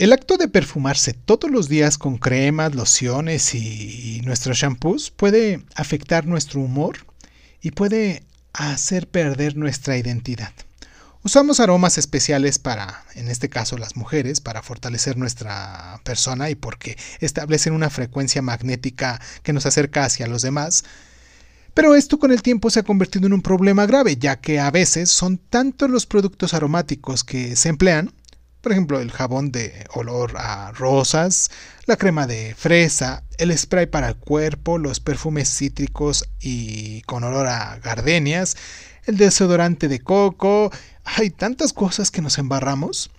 El acto de perfumarse todos los días con cremas, lociones y nuestros shampoos puede afectar nuestro humor y puede hacer perder nuestra identidad. Usamos aromas especiales para, en este caso las mujeres, para fortalecer nuestra persona y porque establecen una frecuencia magnética que nos acerca hacia los demás. Pero esto con el tiempo se ha convertido en un problema grave, ya que a veces son tantos los productos aromáticos que se emplean, por ejemplo el jabón de olor a rosas, la crema de fresa, el spray para el cuerpo, los perfumes cítricos y con olor a gardenias, el desodorante de coco, hay tantas cosas que nos embarramos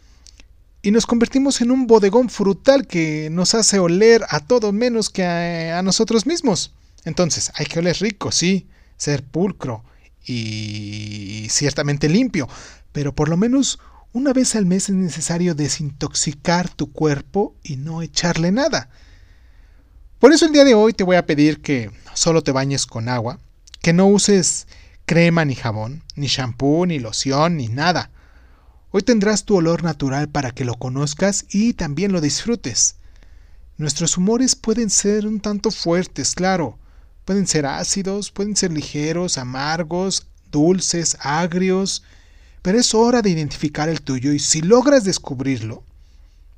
y nos convertimos en un bodegón frutal que nos hace oler a todo menos que a, nosotros mismos. Entonces, hay que oler rico, sí, ser pulcro y ciertamente limpio, pero por lo menos una vez al mes es necesario desintoxicar tu cuerpo y no echarle nada. Por eso el día de hoy te voy a pedir que solo te bañes con agua, que no uses crema ni jabón, ni shampoo, ni loción, ni nada. Hoy tendrás tu olor natural para que lo conozcas y también lo disfrutes. Nuestros humores pueden ser un tanto fuertes, claro. Pueden ser ácidos, pueden ser ligeros, amargos, dulces, agrios, pero es hora de identificar el tuyo y si logras descubrirlo,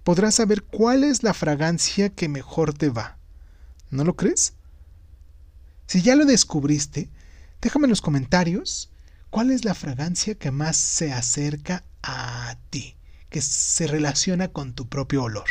podrás saber cuál es la fragancia que mejor te va. ¿No lo crees? Si ya lo descubriste, Déjame en los comentarios cuál es la fragancia que más se acerca a ti, que se relaciona con tu propio olor.